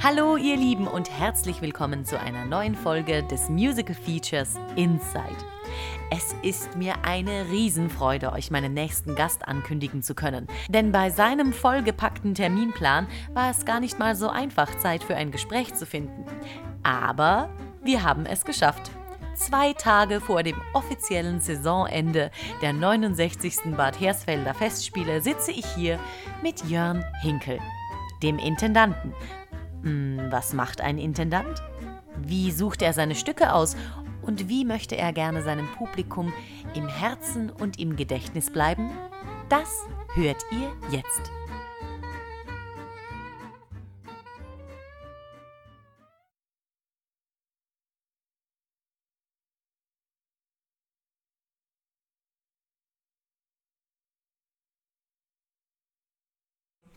Hallo ihr Lieben und herzlich willkommen zu einer neuen Folge des Musical Features Inside. Es ist mir eine Riesenfreude, euch meinen nächsten Gast ankündigen zu können. Denn bei seinem vollgepackten Terminplan war es gar nicht mal so einfach, Zeit für ein Gespräch zu finden. Aber wir haben es geschafft. Zwei Tage vor dem offiziellen Saisonende der 69. Bad Hersfelder Festspiele sitze ich hier mit Jörn Hinkel, dem Intendanten. Hm, was macht ein Intendant? Wie sucht er seine Stücke aus? Und wie möchte er gerne seinem Publikum im Herzen und im Gedächtnis bleiben? Das hört ihr jetzt.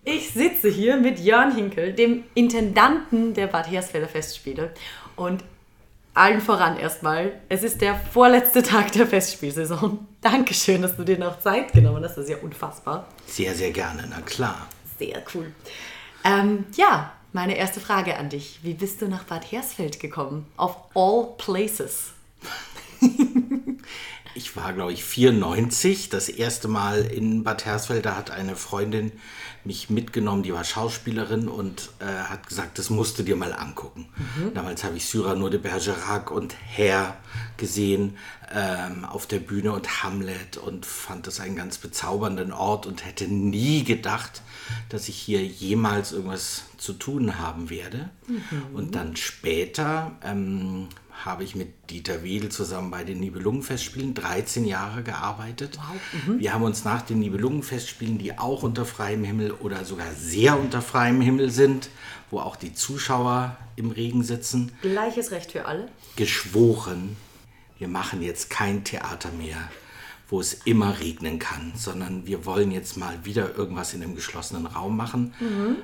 Ich sitze hier mit Jörn Hinkel, dem Intendanten der Bad Hersfelder Festspiele. Und allen voran erstmal, es ist der vorletzte Tag der Festspielsaison. Dankeschön, dass du dir noch Zeit genommen hast. Das ist ja unfassbar. Sehr, sehr gerne, na klar. Sehr cool. Ähm, ja, meine erste Frage an dich. Wie bist du nach Bad Hersfeld gekommen? Of all places. ich war, glaube ich, 94, das erste Mal in Bad Hersfeld. Da hat eine Freundin mich mitgenommen, die war Schauspielerin und äh, hat gesagt, das musst du dir mal angucken. Mhm. Damals habe ich Cyrano de Bergerac und Herr gesehen ähm, auf der Bühne und Hamlet und fand das einen ganz bezaubernden Ort und hätte nie gedacht, dass ich hier jemals irgendwas zu tun haben werde. Mhm. Und dann später ähm, habe ich mit Dieter Wedel zusammen bei den Nibelungenfestspielen 13 Jahre gearbeitet. Wow. Mhm. Wir haben uns nach den Nibelungenfestspielen, die auch unter freiem Himmel oder sogar sehr unter freiem Himmel sind, wo auch die Zuschauer im Regen sitzen, gleiches Recht für alle, geschworen, wir machen jetzt kein Theater mehr, wo es immer regnen kann, sondern wir wollen jetzt mal wieder irgendwas in einem geschlossenen Raum machen. Mhm.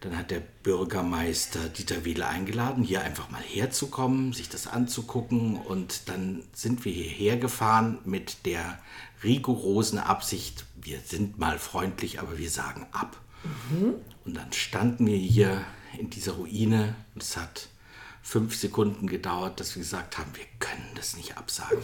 Dann hat der Bürgermeister Dieter Wedel eingeladen, hier einfach mal herzukommen, sich das anzugucken. Und dann sind wir hierher gefahren mit der rigorosen Absicht, wir sind mal freundlich, aber wir sagen ab. Mhm. Und dann standen wir hier in dieser Ruine und es hat fünf Sekunden gedauert, dass wir gesagt haben, wir können das nicht absagen.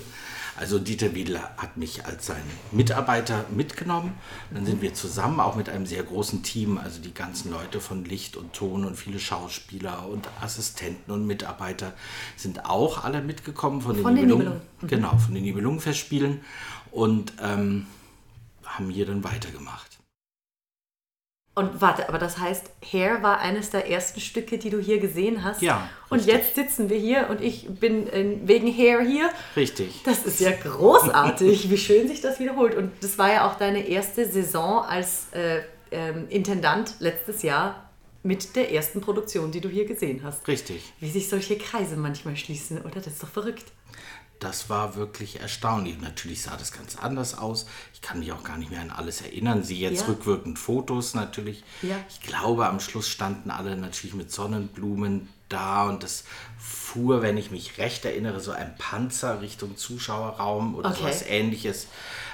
Also Dieter Wiedler hat mich als sein Mitarbeiter mitgenommen. Dann sind wir zusammen, auch mit einem sehr großen Team, also die ganzen Leute von Licht und Ton und viele Schauspieler und Assistenten und Mitarbeiter sind auch alle mitgekommen von den, von den Nibelungen. Mhm. Genau, von den Nibelungenfestspielen und ähm, haben hier dann weitergemacht. Und warte, aber das heißt, Hair war eines der ersten Stücke, die du hier gesehen hast. Ja. Und richtig. jetzt sitzen wir hier und ich bin wegen Hair hier. Richtig. Das ist ja großartig, wie schön sich das wiederholt. Und das war ja auch deine erste Saison als äh, ähm, Intendant letztes Jahr mit der ersten Produktion, die du hier gesehen hast. Richtig. Wie sich solche Kreise manchmal schließen, oder? Das ist doch verrückt das war wirklich erstaunlich. Natürlich sah das ganz anders aus. Ich kann mich auch gar nicht mehr an alles erinnern. Sie jetzt ja. rückwirkend Fotos natürlich. Ja. Ich glaube, am Schluss standen alle natürlich mit Sonnenblumen da und das fuhr, wenn ich mich recht erinnere, so ein Panzer Richtung Zuschauerraum oder okay. sowas ähnliches.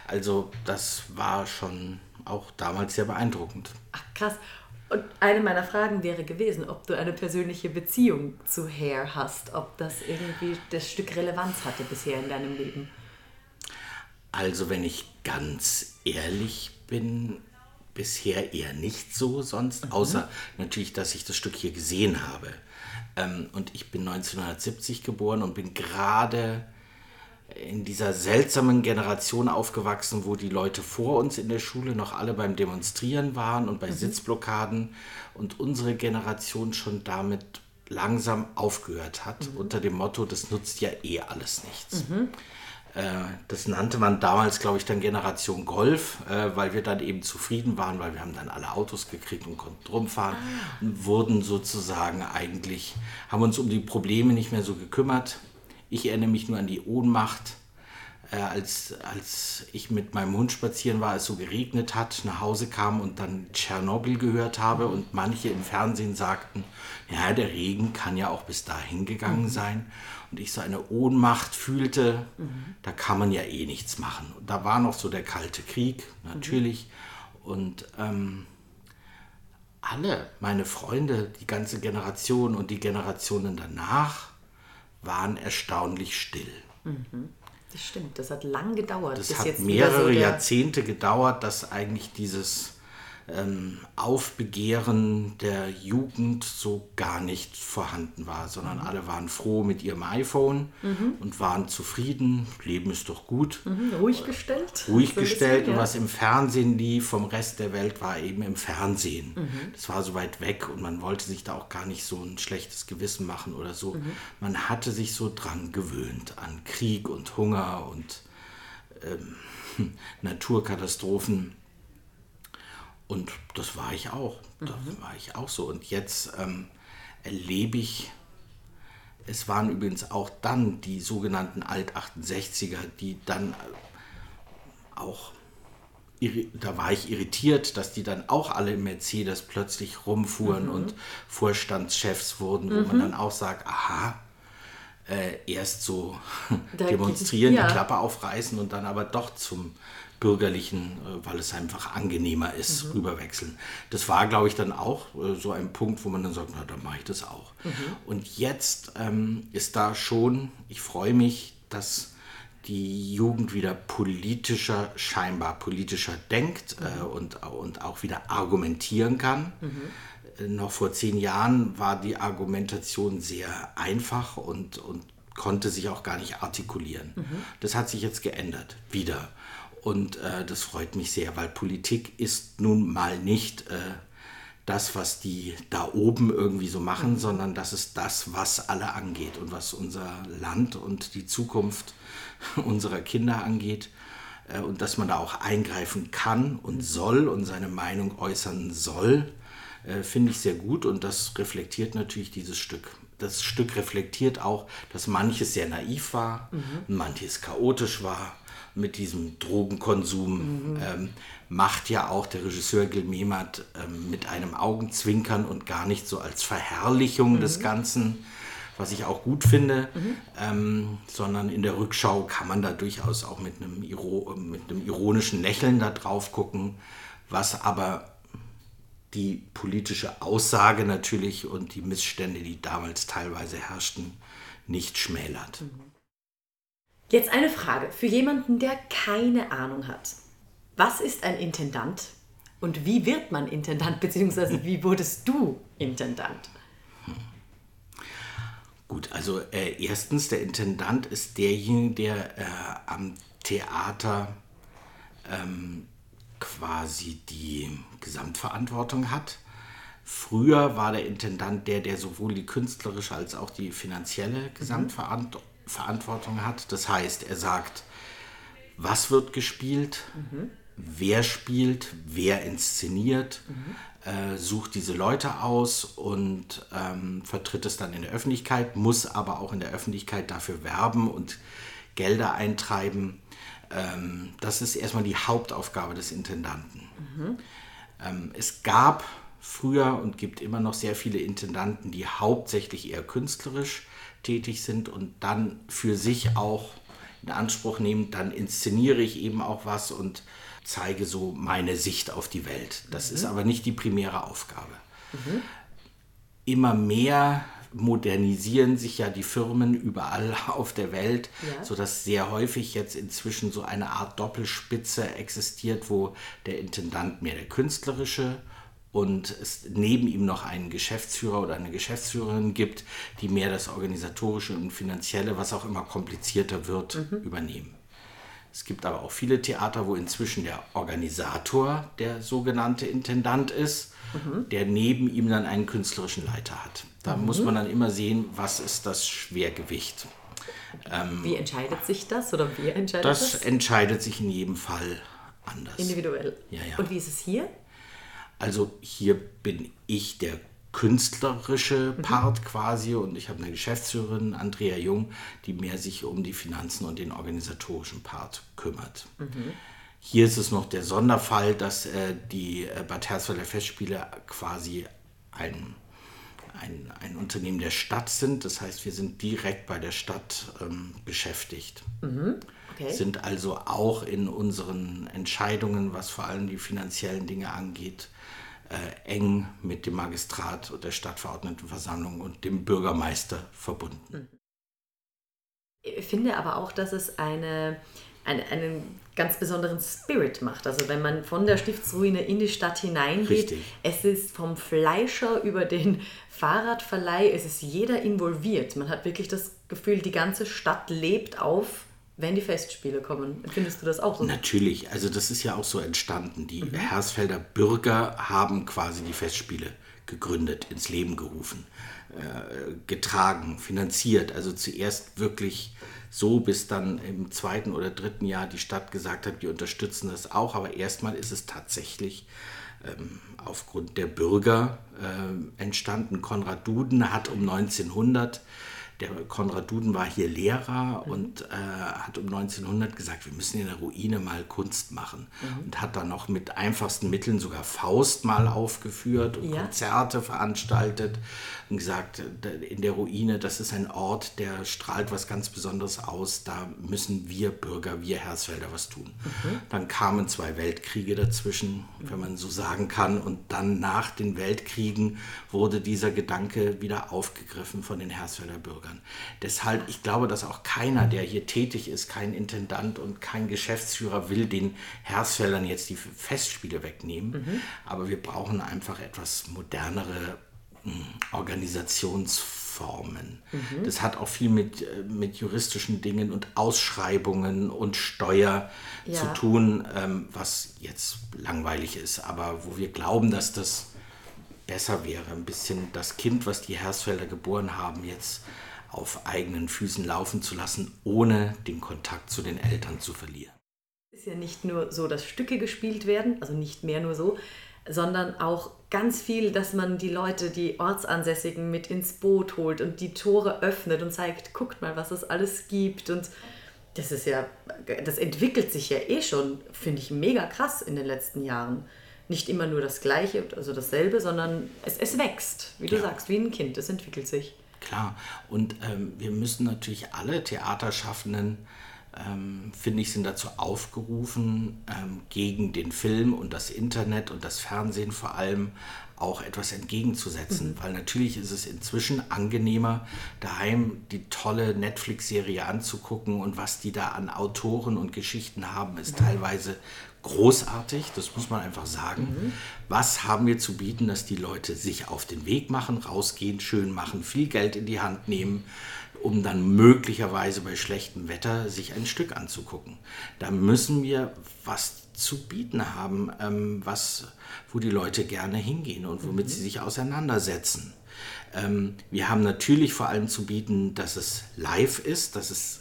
Also das war schon auch damals sehr beeindruckend. Ach, krass. Und eine meiner Fragen wäre gewesen, ob du eine persönliche Beziehung zu Hair hast, ob das irgendwie das Stück Relevanz hatte bisher in deinem Leben. Also wenn ich ganz ehrlich bin, bisher eher nicht so sonst, mhm. außer natürlich, dass ich das Stück hier gesehen habe. Ähm, und ich bin 1970 geboren und bin gerade in dieser seltsamen Generation aufgewachsen, wo die Leute vor uns in der Schule noch alle beim Demonstrieren waren und bei mhm. Sitzblockaden und unsere Generation schon damit langsam aufgehört hat, mhm. unter dem Motto, das nutzt ja eh alles nichts. Mhm. Äh, das nannte man damals, glaube ich, dann Generation Golf, äh, weil wir dann eben zufrieden waren, weil wir haben dann alle Autos gekriegt und konnten rumfahren ah. und wurden sozusagen eigentlich, haben uns um die Probleme nicht mehr so gekümmert ich erinnere mich nur an die Ohnmacht, äh, als, als ich mit meinem Hund spazieren war, es so geregnet hat, nach Hause kam und dann Tschernobyl gehört habe und manche im Fernsehen sagten, ja, der Regen kann ja auch bis dahin gegangen mhm. sein. Und ich so eine Ohnmacht fühlte, mhm. da kann man ja eh nichts machen. Und da war noch so der Kalte Krieg, natürlich. Mhm. Und ähm, alle, meine Freunde, die ganze Generation und die Generationen danach waren erstaunlich still. Das stimmt, das hat lang gedauert. Das hat mehrere so Jahrzehnte gedauert, dass eigentlich dieses ähm, Aufbegehren der Jugend so gar nicht vorhanden war, Mhm. sondern alle waren froh mit ihrem iPhone und waren zufrieden. Leben ist doch gut. Mhm, ruhig gestellt. ruhig So ein bisschen, gestellt und ja. was im Fernsehen lief vom Rest der Welt war eben im Fernsehen. Mhm. Das war so weit weg und man wollte sich da auch gar nicht so ein schlechtes Gewissen machen oder so. Mhm. Man hatte sich so dran gewöhnt an Krieg und Hunger und ähm, Naturkatastrophen. Und das war ich auch. Das Mhm. war ich auch so. Und jetzt ähm, erlebe ich es waren übrigens auch dann die sogenannten Alt-68er, die dann äh, auch, da war ich irritiert, dass die dann auch alle im Mercedes plötzlich rumfuhren Mhm. und Vorstandschefs wurden, wo man dann auch sagt, aha, äh, erst so Da demonstrieren, ja. die Klappe aufreißen und dann aber doch zum Bürgerlichen, äh, weil es einfach angenehmer ist, Mhm. rüberwechseln. Das war, glaube ich, dann auch äh, so ein Punkt, wo man dann sagt, na, dann mache ich das auch. Mhm. Und jetzt ähm, ist da schon, ich freue mich, dass die Jugend wieder politischer, scheinbar politischer denkt äh, und, und auch wieder argumentieren kann. Äh, Noch vor zehn Jahren war die Argumentation sehr einfach und, und konnte sich auch gar nicht artikulieren. Das hat sich jetzt geändert, wieder. Und äh, das freut mich sehr, weil Politik ist nun mal nicht äh, das, was die da oben irgendwie so machen, sondern das ist das, was alle angeht und was unser Land und die Zukunft unserer Kinder angeht. Äh, Und dass man da auch eingreifen kann und soll und seine Meinung äußern soll, äh, finde ich sehr gut und das reflektiert natürlich dieses Stück. Das Stück reflektiert auch, dass manches sehr naiv war, manches chaotisch war. Mit diesem Drogenkonsum ähm, macht ja auch der Regisseur Gil Mehmet ähm, mit einem Augenzwinkern und gar nicht so als Verherrlichung des Ganzen, was ich auch gut finde, ähm, sondern in der Rückschau kann man da durchaus auch mit einem, Iro mit einem ironischen Lächeln da drauf gucken, was aber die politische Aussage natürlich und die Missstände, die damals teilweise herrschten, nicht schmälert. Jetzt eine Frage für jemanden, der keine Ahnung hat. Was ist ein Intendant und wie wird man Intendant, beziehungsweise wie wurdest du Intendant? Gut, also äh, erstens, der Intendant ist derjenige, der äh, am Theater ähm, quasi die Gesamtverantwortung hat. Früher war der Intendant der, der sowohl die künstlerische als auch die finanzielle Gesamtverantwortung hat. Das heißt, er sagt, was wird gespielt, wer spielt, wer inszeniert, äh, sucht diese Leute aus und ähm, vertritt es dann in der Öffentlichkeit, muss aber auch in der Öffentlichkeit dafür werben und Gelder eintreiben. Ähm, das ist erstmal die Hauptaufgabe des Intendanten. Ähm, es gab früher und gibt immer noch sehr viele Intendanten, die hauptsächlich eher künstlerisch tätig sind und dann für sich auch in Anspruch nehmen, dann inszeniere ich eben auch was und zeige so meine Sicht auf die Welt. Das ist aber nicht die primäre Aufgabe. Immer mehr modernisieren sich ja die Firmen überall auf der Welt, Ja. sodass sehr häufig jetzt inzwischen so eine Art Doppelspitze existiert, wo der Intendant mehr der künstlerische und es neben ihm noch einen Geschäftsführer oder eine Geschäftsführerin gibt, die mehr das organisatorische und finanzielle, was auch immer komplizierter wird, übernehmen. Es gibt aber auch viele Theater, wo inzwischen der Organisator der sogenannte Intendant ist, der neben ihm dann einen künstlerischen Leiter hat. Da muss man dann immer sehen, was ist das Schwergewicht. Wie entscheidet sich das oder wer entscheidet Das das? entscheidet sich in jedem Fall anders. Individuell. Ja, ja. Und wie ist es hier? Also hier bin ich der künstlerische Mhm. Part quasi und ich habe eine Geschäftsführerin, Andrea Jung, die mehr sich um die Finanzen und den organisatorischen Part kümmert. Mhm. Hier ist es noch der Sonderfall, dass äh, die äh, Bad Hersfelder Festspiele quasi ein, ein, ein Unternehmen der Stadt sind. Das heißt, wir sind direkt bei der Stadt ähm, beschäftigt Okay. sind also auch in unseren Entscheidungen, was vor allem die finanziellen Dinge angeht, äh, eng mit dem Magistrat und der Stadtverordnetenversammlung und dem Bürgermeister verbunden. Ich finde aber auch, dass es eine, eine, einen ganz besonderen Spirit macht. Also wenn man von der Stiftsruine in die Stadt hineingeht, Richtig. es ist vom Fleischer über den Fahrradverleih, es ist jeder involviert. Man hat wirklich das Gefühl, die ganze Stadt lebt auf wenn die Festspiele kommen. Findest du das auch so? Natürlich, also das ist ja auch so entstanden. Die mhm. Hersfelder Bürger haben quasi die Festspiele gegründet, ins Leben gerufen, äh, getragen, finanziert. Also zuerst wirklich so, bis dann im zweiten oder dritten Jahr die Stadt gesagt hat, wir unterstützen das auch. Aber erstmal ist es tatsächlich ähm, aufgrund der Bürger äh, entstanden. Konrad Duden hat um 1900 der Konrad Duden war hier Lehrer mhm. und äh, hat um 1900 gesagt, wir müssen in der Ruine mal Kunst machen. Mhm. Und hat dann noch mit einfachsten Mitteln sogar Faust mal aufgeführt und ja. Konzerte veranstaltet und gesagt, in der Ruine, das ist ein Ort, der strahlt was ganz Besonderes aus, da müssen wir Bürger, wir Hersfelder was tun. Mhm. Dann kamen zwei Weltkriege dazwischen, wenn man so sagen kann, und dann nach den Weltkriegen wurde dieser Gedanke wieder aufgegriffen von den Hersfelder Bürgern. Bürgern. Deshalb, ich glaube, dass auch keiner, der hier tätig ist, kein Intendant und kein Geschäftsführer will den Hersfeldern jetzt die Festspiele wegnehmen. Mhm. Aber wir brauchen einfach etwas modernere hm, Organisationsformen. Mhm. Das hat auch viel mit, äh, mit juristischen Dingen und Ausschreibungen und Steuer ja. zu tun, ähm, was jetzt langweilig ist, aber wo wir glauben, dass das besser wäre, ein bisschen das Kind, was die Hersfelder geboren haben, jetzt auf eigenen Füßen laufen zu lassen, ohne den Kontakt zu den Eltern zu verlieren. Es ist ja nicht nur so, dass Stücke gespielt werden, also nicht mehr nur so, sondern auch ganz viel, dass man die Leute, die Ortsansässigen mit ins Boot holt und die Tore öffnet und zeigt, guckt mal, was es alles gibt und das ist ja, das entwickelt sich ja eh schon, finde ich mega krass in den letzten Jahren. Nicht immer nur das Gleiche, also dasselbe, sondern es, es wächst, wie du ja. sagst, wie ein Kind, es entwickelt sich. Klar, und ähm, wir müssen natürlich alle Theaterschaffenden, ähm, finde ich, sind dazu aufgerufen, ähm, gegen den Film und das Internet und das Fernsehen vor allem auch etwas entgegenzusetzen. Mhm. Weil natürlich ist es inzwischen angenehmer, daheim die tolle Netflix-Serie anzugucken und was die da an Autoren und Geschichten haben, ist mhm. teilweise großartig, das muss man einfach sagen. Mhm. Was haben wir zu bieten, dass die Leute sich auf den Weg machen, rausgehen, schön machen, viel Geld in die Hand nehmen, um dann möglicherweise bei schlechtem Wetter sich ein Stück anzugucken. Da müssen wir was zu bieten haben, ähm, was, wo die Leute gerne hingehen und womit mhm. sie sich auseinandersetzen. Ähm, wir haben natürlich vor allem zu bieten, dass es live ist, dass es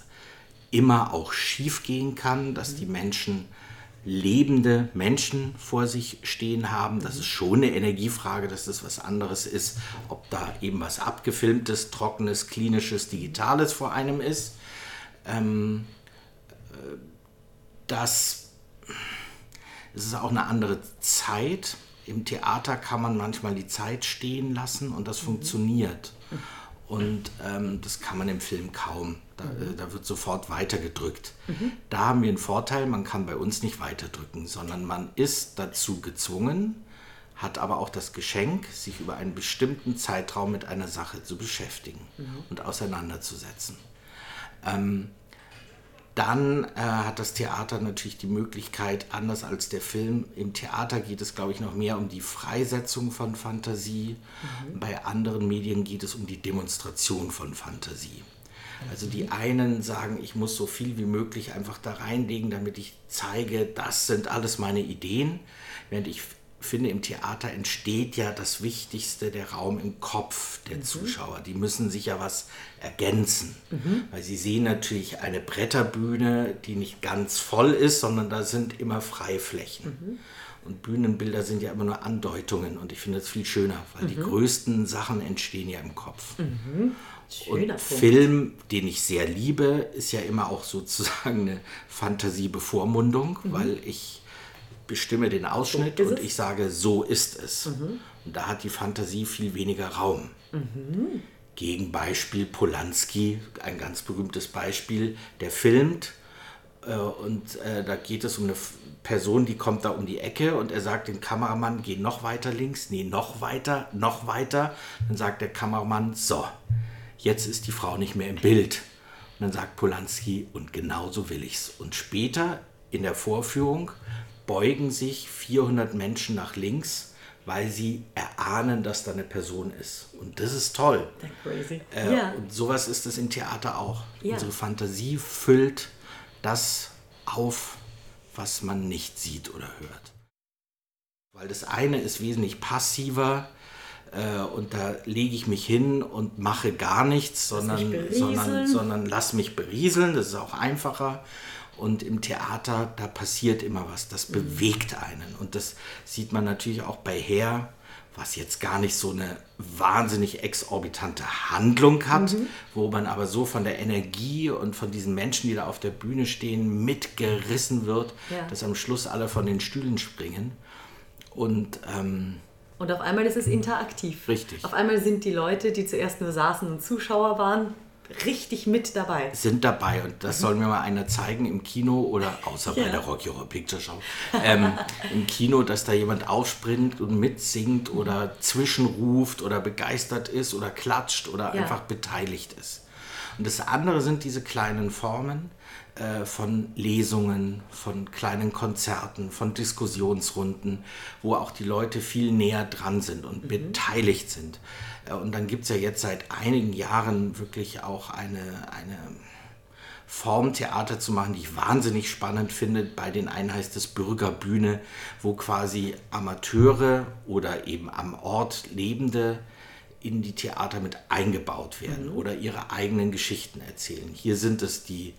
immer auch schief gehen kann, dass mhm. die Menschen lebende Menschen vor sich stehen haben. Das ist schon eine Energiefrage, dass das was anderes ist, ob da eben was abgefilmtes, trockenes, klinisches, digitales vor einem ist. Ähm, äh, das, das ist auch eine andere Zeit. Im Theater kann man manchmal die Zeit stehen lassen und das mhm. funktioniert. Und ähm, das kann man im Film kaum. Da, mhm. da wird sofort weitergedrückt. Mhm. Da haben wir einen Vorteil, man kann bei uns nicht weiterdrücken, sondern man ist dazu gezwungen, hat aber auch das Geschenk, sich über einen bestimmten Zeitraum mit einer Sache zu beschäftigen mhm. und auseinanderzusetzen. Ähm, dann äh, hat das Theater natürlich die Möglichkeit, anders als der Film, im Theater geht es, glaube ich, noch mehr um die Freisetzung von Fantasie. Mhm. Bei anderen Medien geht es um die Demonstration von Fantasie. Also die einen sagen, ich muss so viel wie möglich einfach da reinlegen, damit ich zeige, das sind alles meine Ideen, während ich finde, im Theater entsteht ja das Wichtigste, der Raum im Kopf der mhm. Zuschauer. Die müssen sich ja was ergänzen, mhm. weil sie sehen natürlich eine Bretterbühne, die nicht ganz voll ist, sondern da sind immer Freiflächen. Mhm. Und Bühnenbilder sind ja immer nur Andeutungen und ich finde das viel schöner, weil die mhm. größten Sachen entstehen ja im Kopf. Mhm. Schöner und Film, den ich sehr liebe, ist ja immer auch sozusagen eine Fantasiebevormundung, mhm. weil ich bestimme den Ausschnitt so und ich sage, so ist es. Mhm. Und da hat die Fantasie viel weniger Raum. Mhm. Gegenbeispiel Polanski, ein ganz berühmtes Beispiel, der filmt und äh, da geht es um eine Person, die kommt da um die Ecke und er sagt dem Kameramann, geh noch weiter links, nee, noch weiter, noch weiter. Dann sagt der Kameramann, so, jetzt ist die Frau nicht mehr im Bild. Und dann sagt Polanski, und genau so will ich's. Und später in der Vorführung beugen sich 400 Menschen nach links, weil sie erahnen, dass da eine Person ist. Und das ist toll. Crazy. Äh, ja. Und sowas ist es im Theater auch. Ja. Unsere Fantasie füllt das auf, was man nicht sieht oder hört. Weil das eine ist wesentlich passiver äh, und da lege ich mich hin und mache gar nichts, sondern, sondern, sondern lass mich berieseln. Das ist auch einfacher. Und im Theater, da passiert immer was, das mhm. bewegt einen. Und das sieht man natürlich auch bei Herr, was jetzt gar nicht so eine wahnsinnig exorbitante Handlung hat, mhm. wo man aber so von der Energie und von diesen Menschen, die da auf der Bühne stehen, mitgerissen wird, ja. dass am Schluss alle von den Stühlen springen. Und, ähm, und auf einmal ist es interaktiv. Richtig. Auf einmal sind die Leute, die zuerst nur saßen und Zuschauer waren, richtig mit dabei. Sind dabei und das mhm. soll mir mal einer zeigen im Kino oder außer ja. bei der Rocky Horror Picture Show. Ähm, Im Kino, dass da jemand aufspringt und mitsingt oder zwischenruft oder begeistert ist oder klatscht oder ja. einfach beteiligt ist. Und das andere sind diese kleinen Formen äh, von Lesungen, von kleinen Konzerten, von Diskussionsrunden, wo auch die Leute viel näher dran sind und mhm. beteiligt sind. Äh, und dann gibt es ja jetzt seit einigen Jahren wirklich auch eine, eine Form, Theater zu machen, die ich wahnsinnig spannend finde. Bei den einen heißt es Bürgerbühne, wo quasi Amateure oder eben am Ort Lebende in die Theater mit eingebaut werden mhm. oder ihre eigenen Geschichten erzählen. Hier sind es die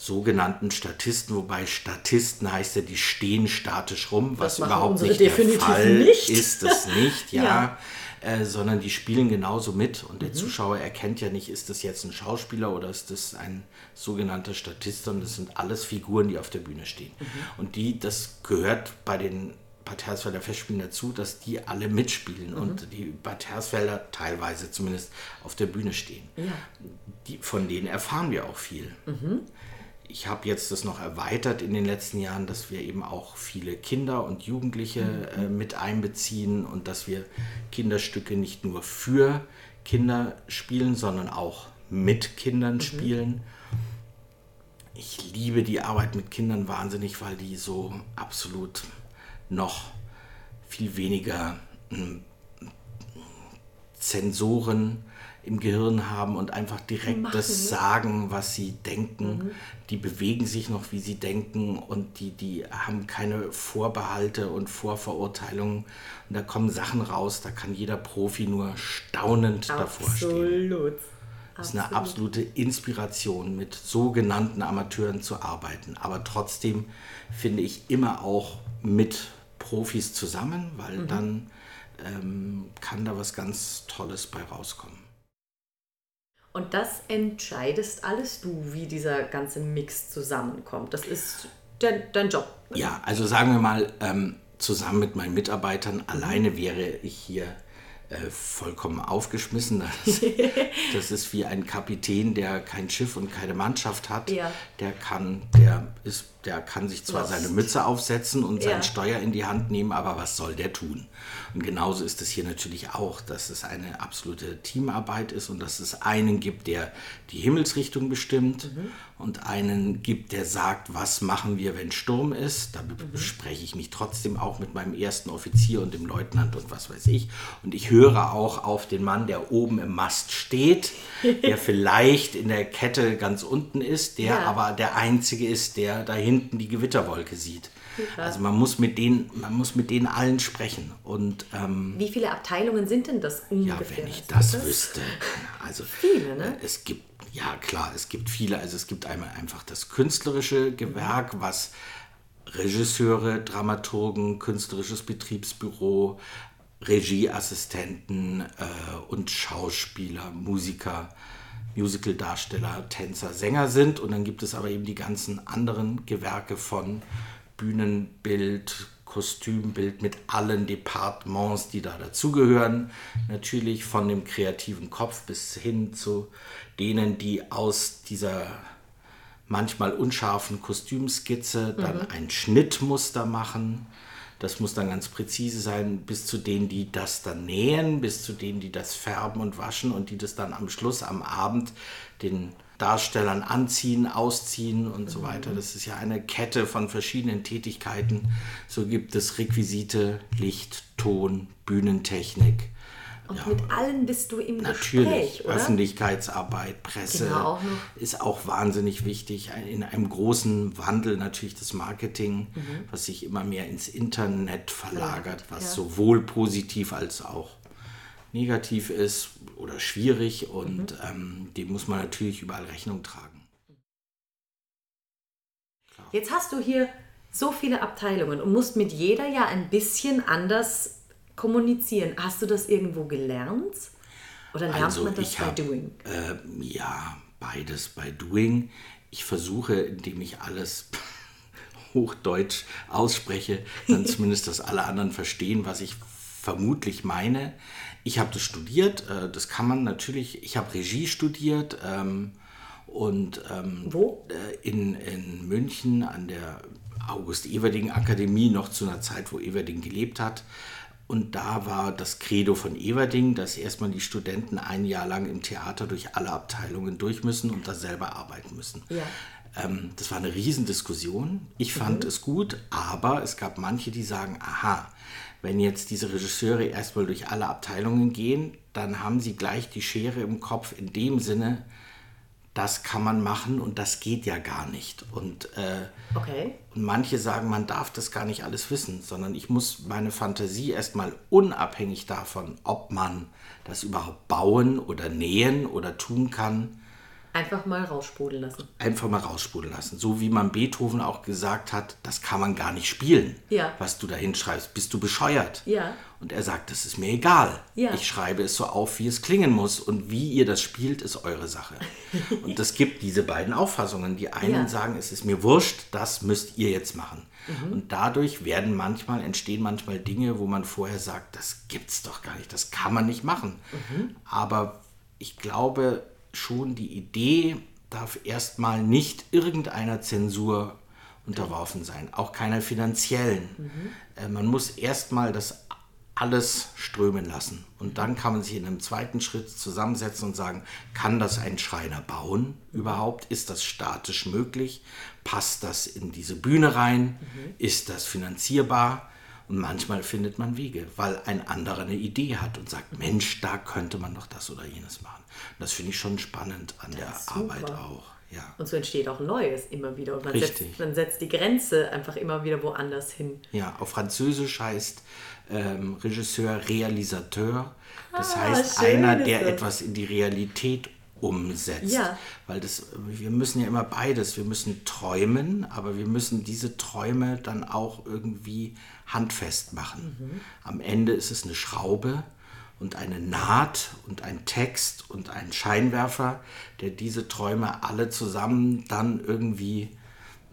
sogenannten Statisten, wobei Statisten heißt ja, die stehen statisch rum, was überhaupt nicht der Fall nicht. ist es nicht, ja. ja. Äh, sondern die spielen genauso mit und der mhm. Zuschauer erkennt ja nicht, ist das jetzt ein Schauspieler oder ist das ein sogenannter Statist, sondern das sind alles Figuren, die auf der Bühne stehen. Mhm. Und die, das gehört bei den Bad Hersfelder Festspielen dazu, dass die alle mitspielen mhm. und die Bad Hersfelder teilweise zumindest auf der Bühne stehen. Ja. Die, von denen erfahren wir auch viel. Mhm ich habe jetzt das noch erweitert in den letzten Jahren, dass wir eben auch viele Kinder und Jugendliche mhm. äh, mit einbeziehen und dass wir Kinderstücke nicht nur für Kinder spielen, sondern auch mit Kindern mhm. spielen. Ich liebe die Arbeit mit Kindern wahnsinnig, weil die so absolut noch viel weniger hm, Zensoren im Gehirn haben und einfach direkt Machen, das sagen, was sie denken. Mhm. Die bewegen sich noch, wie sie denken und die, die haben keine Vorbehalte und Vorverurteilungen. Und da kommen Sachen raus, da kann jeder Profi nur staunend Absolut. davor stehen. Das ist eine absolute Inspiration, mit sogenannten Amateuren zu arbeiten. Aber trotzdem finde ich immer auch mit Profis zusammen, weil mhm. dann ähm, kann da was ganz Tolles bei rauskommen. Und das entscheidest alles du, wie dieser ganze Mix zusammenkommt. Das ist der, dein Job. Ja, also sagen wir mal, ähm, zusammen mit meinen Mitarbeitern, alleine wäre ich hier äh, vollkommen aufgeschmissen. Das, das, ist wie ein Kapitän, der kein Schiff und keine Mannschaft hat. Ja. Der kann, der ist, der kann sich zwar Lost. seine Mütze aufsetzen und sein ja. Steuer in die Hand nehmen, aber was soll der tun? Und genauso ist es hier natürlich auch, dass es eine absolute Teamarbeit ist und dass es einen gibt, der die Himmelsrichtung bestimmt mhm. und einen gibt, der sagt, was machen wir, wenn Sturm ist. Da mhm. bespreche ich mich trotzdem auch mit meinem ersten Offizier und dem Leutnant und was weiß ich. Und ich höre auch auf den Mann, der oben im Mast steht, der vielleicht in der Kette ganz unten ist, der ja. aber der Einzige ist, der da hinten die Gewitterwolke sieht. Also man muss mit denen, man muss mit denen allen sprechen. Und, ähm, Wie viele Abteilungen sind denn das ungefähr? Ja, wenn ich das, das wüsste. Also viele, ne? Äh, es gibt, ja klar, es gibt viele. Also es gibt einmal einfach das künstlerische Gewerk, was Regisseure, Dramaturgen, künstlerisches Betriebsbüro, Regieassistenten äh, und Schauspieler, Musiker, Musicaldarsteller, Tänzer, Sänger sind. Und dann gibt es aber eben die ganzen anderen Gewerke von Bühnenbild, Kostümbild mit allen Departements, die da dazugehören. Natürlich von dem kreativen Kopf bis hin zu denen, die aus dieser manchmal unscharfen Kostümskizze dann ein Schnittmuster machen. Das muss dann ganz präzise sein, bis zu denen, die das dann nähen, bis zu denen, die das färben und waschen und die das dann am Schluss, am Abend den Darstellern anziehen, ausziehen und so weiter. Das ist ja eine Kette von verschiedenen Tätigkeiten. So gibt es Requisite, Licht, Ton, Bühnentechnik. Und Ja. mit allen bist du im Natürlich, Gespräch, oder? Öffentlichkeitsarbeit, Presse Genau, auch ist auch wahnsinnig wichtig. In einem großen Wandel natürlich das Marketing, was sich immer mehr ins Internet verlagert, was ja. sowohl positiv als auch negativ ist oder schwierig und ähm, dem muss man natürlich überall Rechnung tragen. Jetzt hast du hier so viele Abteilungen und musst mit jeder ja ein bisschen anders kommunizieren. Hast du das irgendwo gelernt? Oder lernt Also man das bei hab, Doing? Ähm, ja, beides bei Doing. Ich versuche, indem ich alles Hochdeutsch ausspreche, dann zumindest, dass alle anderen verstehen, was ich vermutlich meine. Ich habe das studiert, äh, das kann man natürlich. Ich habe Regie studiert ähm, und ähm, Wo? äh, in, in München an der August-Everding-Akademie, noch zu einer Zeit, wo Everding gelebt hat. Und da war das Credo von Everding, dass erstmal die Studenten ein Jahr lang im Theater durch alle Abteilungen durch müssen und da selber arbeiten müssen. Ja. Ähm, das war eine Riesendiskussion. Ich fand es gut, aber es gab manche, die sagen, aha, wenn jetzt diese Regisseure erstmal durch alle Abteilungen gehen, dann haben sie gleich die Schere im Kopf in dem Sinne, das kann man machen und das geht ja gar nicht. Und, äh, Okay. und manche sagen, man darf das gar nicht alles wissen, sondern ich muss meine Fantasie erstmal unabhängig davon, ob man das überhaupt bauen oder nähen oder tun kann, Einfach mal raussprudeln lassen. einfach mal raussprudeln lassen. So wie man Beethoven auch gesagt hat, das kann man gar nicht spielen, Ja. was du da hinschreibst. Bist du bescheuert? Ja. Und er sagt, das ist mir egal. Ja. Ich schreibe es so auf, wie es klingen muss. Und wie ihr das spielt, ist eure Sache. und es gibt diese beiden Auffassungen. Die einen Ja. sagen, es ist mir wurscht, das müsst ihr jetzt machen. Mhm. Und dadurch werden manchmal, entstehen manchmal Dinge, wo man vorher sagt, das gibt's doch gar nicht, das kann man nicht machen. Mhm. Aber ich glaube schon, die Idee darf erstmal nicht irgendeiner Zensur unterworfen sein, auch keiner finanziellen. Äh, man muss erstmal das alles strömen lassen. Und dann kann man sich in einem zweiten Schritt zusammensetzen und sagen, kann das ein Schreiner bauen überhaupt? Ist das statisch möglich? Passt das in diese Bühne rein? Ist das finanzierbar? Und manchmal findet man Wege, weil ein anderer eine Idee hat und sagt, Mensch, da könnte man doch das oder jenes machen. Und das finde ich schon spannend an der ist Arbeit auch. Ja. Und so entsteht auch Neues immer wieder. Und man, Richtig. setzt, man setzt die Grenze einfach immer wieder woanders hin. Ja, auf Französisch heißt ähm, Regisseur Realisateur. Das Ah, heißt einer, der das. etwas in die Realität umsetzt. Ja. Weil das, wir müssen ja immer beides. Wir müssen träumen, aber wir müssen diese Träume dann auch irgendwie handfest machen. Mhm. Am Ende ist es eine Schraube und eine Naht und ein Text und ein Scheinwerfer, der diese Träume alle zusammen dann irgendwie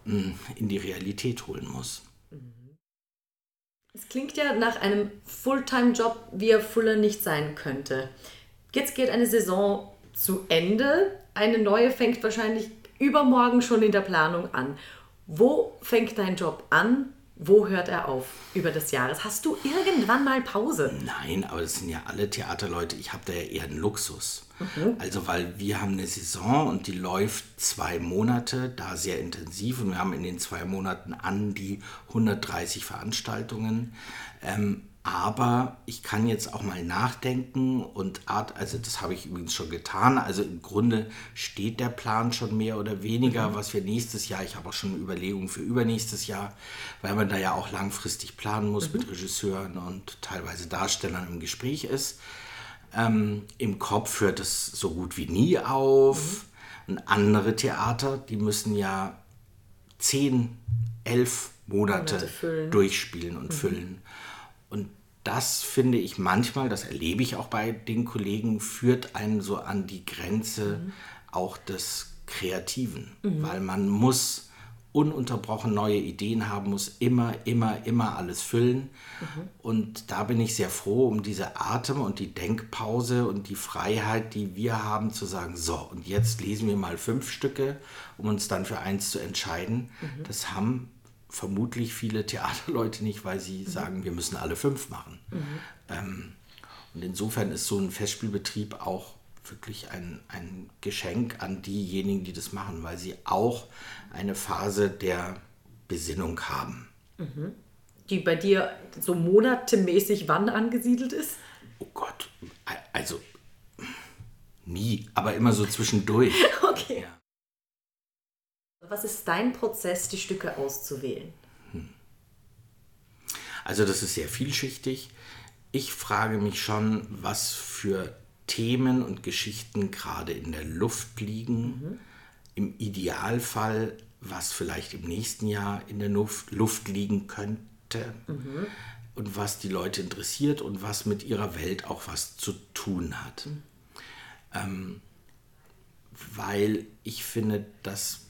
mh, in die Realität holen muss. Es klingt ja nach einem Fulltime-Job, wie er fuller nicht sein könnte. Jetzt geht eine Saison zu Ende. Eine neue fängt wahrscheinlich übermorgen schon in der Planung an. Wo fängt dein Job an? Wo hört er auf über das Jahres? Hast du irgendwann mal Pause? Nein, aber das sind ja alle Theaterleute. Ich habe da ja eher einen Luxus. Also, weil wir haben eine Saison und die läuft zwei Monate, da sehr intensiv. Und wir haben in den zwei Monaten an die 130 Veranstaltungen. Ähm, aber ich kann jetzt auch mal nachdenken und Art, also das habe ich übrigens schon getan. Also im Grunde steht der Plan schon mehr oder weniger, was wir nächstes Jahr, ich habe auch schon Überlegungen für übernächstes Jahr, weil man da ja auch langfristig planen muss mit Regisseuren und teilweise Darstellern im Gespräch ist. Ähm, Im Kopf hört es so gut wie nie auf. Und andere Theater, die müssen ja zehn, elf Monate, Monate durchspielen und füllen. Das finde ich manchmal, das erlebe ich auch bei den Kollegen, führt einen so an die Grenze auch des Kreativen, weil man muss ununterbrochen neue Ideen haben, muss immer, immer, immer alles füllen. Und da bin ich sehr froh um diese Atem- und die Denkpause und die Freiheit, die wir haben, zu sagen, so, und jetzt lesen wir mal fünf Stücke, um uns dann für eins zu entscheiden. Das haben vermutlich viele Theaterleute nicht, weil sie sagen, wir müssen alle fünf machen. Ähm, und insofern ist so ein Festspielbetrieb auch wirklich ein, ein Geschenk an diejenigen, die das machen, weil sie auch eine Phase der Besinnung haben. Die bei dir so monatemäßig wann angesiedelt ist? Oh Gott, also nie, aber immer so zwischendurch. Okay. Ja. Was ist dein Prozess, die Stücke auszuwählen? Also das ist sehr vielschichtig. Ich frage mich schon, was für Themen und Geschichten gerade in der Luft liegen. Im Idealfall, was vielleicht im nächsten Jahr in der Luft, Luft liegen könnte. Und was die Leute interessiert und was mit ihrer Welt auch was zu tun hat. Ähm, weil ich finde, dass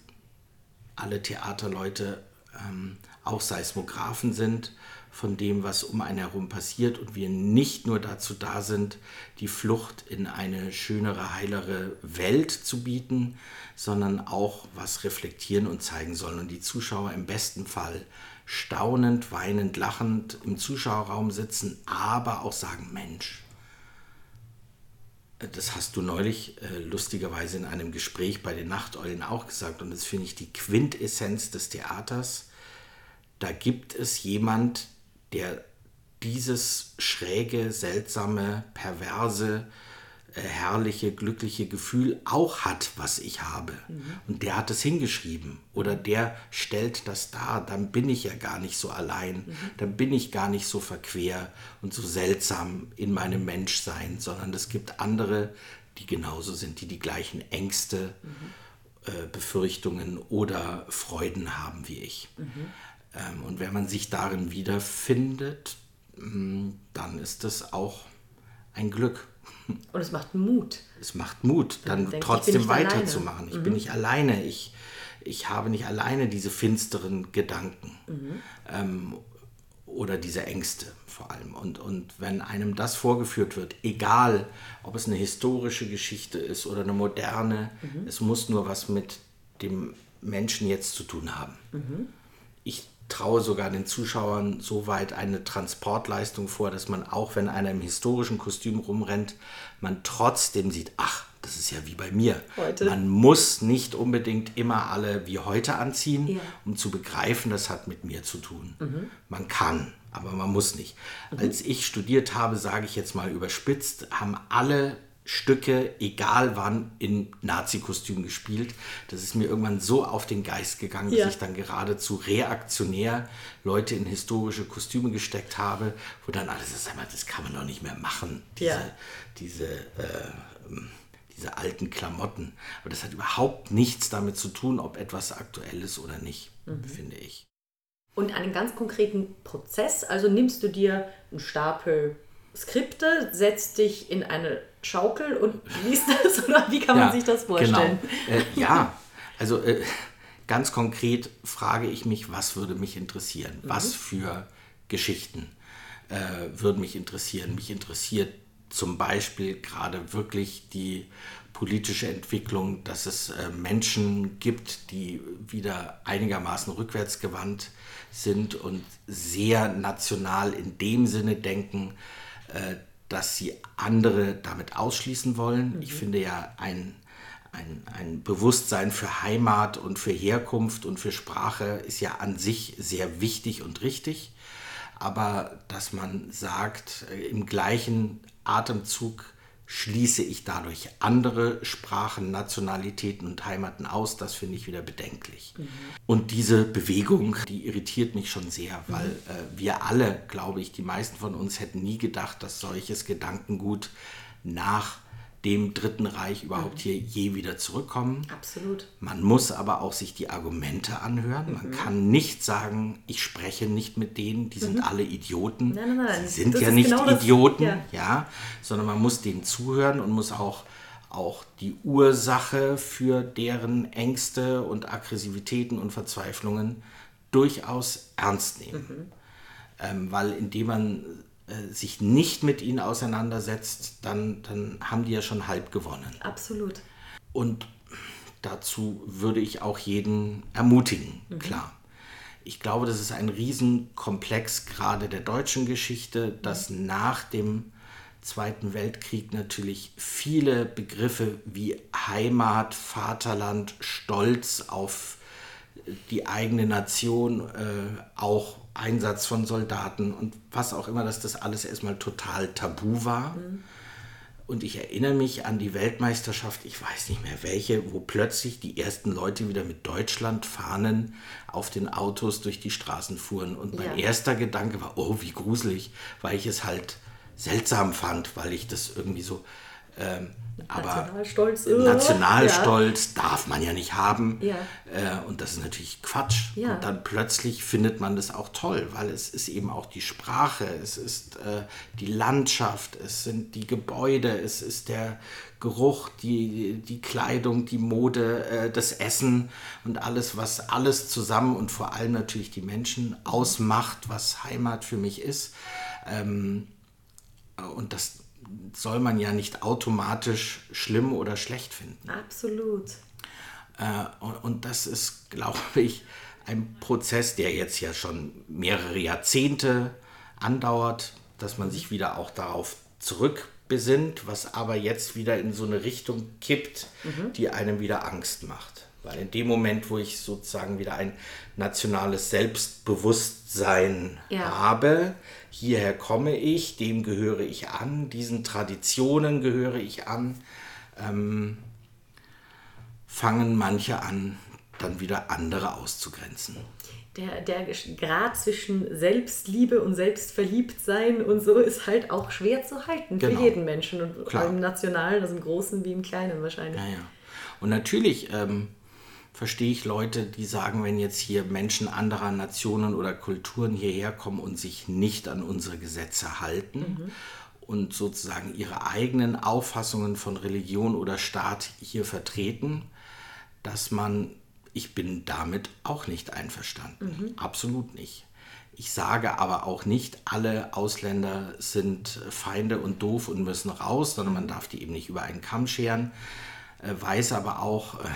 alle Theaterleute ähm, auch Seismographen sind von dem, was um einen herum passiert und wir nicht nur dazu da sind, die Flucht in eine schönere, heilere Welt zu bieten, sondern auch was reflektieren und zeigen sollen. Und die Zuschauer im besten Fall staunend, weinend, lachend im Zuschauerraum sitzen, aber auch sagen, Mensch, das hast du neulich äh, lustigerweise in einem Gespräch bei den Nachteulen auch gesagt und das finde ich die Quintessenz des Theaters. Da gibt es jemand, der dieses schräge, seltsame, perverse, herrliche, glückliche Gefühl auch hat, was ich habe. Und der hat es hingeschrieben oder der stellt das dar. Dann bin ich ja gar nicht so allein, dann bin ich gar nicht so verquer und so seltsam in meinem Menschsein, sondern es gibt andere, die genauso sind, die die gleichen Ängste, äh, Befürchtungen oder Freuden haben wie ich. Ähm, und wenn man sich darin wiederfindet, mh, dann ist das auch ein Glück. Und es macht Mut. Es macht Mut, dann denkt, ich trotzdem alleine. weiterzumachen. Ich bin nicht alleine. Ich, ich habe nicht alleine diese finsteren Gedanken ähm, oder diese Ängste vor allem. Und, und wenn einem das vorgeführt wird, egal ob es eine historische Geschichte ist oder eine moderne, es muss nur was mit dem Menschen jetzt zu tun haben. Ich traue sogar den Zuschauern so weit eine Transportleistung vor, dass man auch, wenn einer im historischen Kostüm rumrennt, man trotzdem sieht, ach, das ist ja wie bei mir. Heute. Man muss nicht unbedingt immer alle wie heute anziehen, Ja. um zu begreifen, das hat mit mir zu tun. Man kann, aber man muss nicht. Als ich studiert habe, sage ich jetzt mal überspitzt, haben alle Stücke, egal wann, in Nazi-Kostüm gespielt. Das ist mir irgendwann so auf den Geist gegangen, Ja. dass ich dann geradezu reaktionär Leute in historische Kostüme gesteckt habe, wo dann alles ist, sag mal, das kann man doch nicht mehr machen. Diese, Ja. diese, äh, diese alten Klamotten. Aber das hat überhaupt nichts damit zu tun, ob etwas aktuell ist oder nicht, finde ich. Und einen ganz konkreten Prozess, also nimmst du dir einen Stapel Skripte, setzt dich in eine Schaukel und liest das oder wie kann man sich das vorstellen? Genau. Äh, ja, also äh, ganz konkret frage ich mich, was würde mich interessieren? Mhm. Was für Geschichten äh, würden mich interessieren? Mich interessiert zum Beispiel gerade wirklich die politische Entwicklung, dass es äh, Menschen gibt, die wieder einigermaßen rückwärtsgewandt sind und sehr national in dem Sinne denken, äh, dass sie andere damit ausschließen wollen. Ich finde ja ein, ein, ein Bewusstsein für Heimat und für Herkunft und für Sprache ist ja an sich sehr wichtig und richtig. Aber dass man sagt, äh, im gleichen Atemzug schließe ich dadurch andere Sprachen, Nationalitäten und Heimaten aus, das finde ich wieder bedenklich. Und diese Bewegung, die irritiert mich schon sehr, weil äh, wir alle, glaube ich, die meisten von uns hätten nie gedacht, dass solches Gedankengut nach dem Dritten Reich überhaupt hier je wieder zurückkommen. Absolut. Man muss aber auch sich die Argumente anhören. Man kann nicht sagen, ich spreche nicht mit denen, die sind alle Idioten. Nein, nein, nein. Sie sind Das ja nicht genau das- Idioten, ja. ja. sondern man muss denen zuhören und muss auch auch die Ursache für deren Ängste und Aggressivitäten und Verzweiflungen durchaus ernst nehmen. Mhm. Ähm, weil indem man äh, sich nicht mit ihnen auseinandersetzt, dann, dann haben die ja schon halb gewonnen. Absolut. Und dazu würde ich auch jeden ermutigen, mhm. klar. Ich glaube, das ist ein Riesenkomplex gerade der deutschen Geschichte, dass mhm. nach dem Zweiten Weltkrieg natürlich viele Begriffe wie Heimat, Vaterland, Stolz auf die eigene Nation, äh, auch Einsatz von Soldaten und was auch immer, dass das alles erstmal total tabu war. Mhm. Und ich erinnere mich an die Weltmeisterschaft, ich weiß nicht mehr welche, wo plötzlich die ersten Leute wieder mit Deutschlandfahnen auf den Autos durch die Straßen fuhren. Und mein ja. erster Gedanke war, oh, wie gruselig, weil ich es halt seltsam fand, weil ich das irgendwie so. Ähm, aber Nationalstolz, äh, Nationalstolz ja. darf man ja nicht haben. Ja. Äh, und das ist natürlich Quatsch. Ja. Und dann plötzlich findet man das auch toll, weil es ist eben auch die Sprache, es ist äh, die Landschaft, es sind die Gebäude, es ist der Geruch, die, die Kleidung, die Mode, äh, das Essen und alles, was alles zusammen und vor allem natürlich die Menschen ausmacht, was Heimat für mich ist. Ähm, und das soll man ja nicht automatisch schlimm oder schlecht finden. Absolut. Äh, und das ist, glaube ich, ein Prozess, der jetzt ja schon mehrere Jahrzehnte andauert, dass man sich wieder auch darauf zurückbesinnt, was aber jetzt wieder in so eine Richtung kippt, mhm. die einem wieder Angst macht. Weil in dem Moment, wo ich sozusagen wieder ein nationales Selbstbewusstsein ja. habe, hierher komme ich, dem gehöre ich an, diesen Traditionen gehöre ich an, ähm, fangen manche an, dann wieder andere auszugrenzen. Der, der Grad zwischen Selbstliebe und Selbstverliebtsein und so ist halt auch schwer zu halten genau. für jeden Menschen und Klar. im Nationalen, also im Großen wie im Kleinen wahrscheinlich. Ja, ja. Und natürlich ähm, verstehe ich Leute, die sagen, wenn jetzt hier Menschen anderer Nationen oder Kulturen hierher kommen und sich nicht an unsere Gesetze halten mhm. und sozusagen ihre eigenen Auffassungen von Religion oder Staat hier vertreten, dass man, ich bin damit auch nicht einverstanden. Mhm. Absolut nicht. Ich sage aber auch nicht, alle Ausländer sind Feinde und doof und müssen raus, sondern man darf die eben nicht über einen Kamm scheren. Äh, weiß aber auch, äh,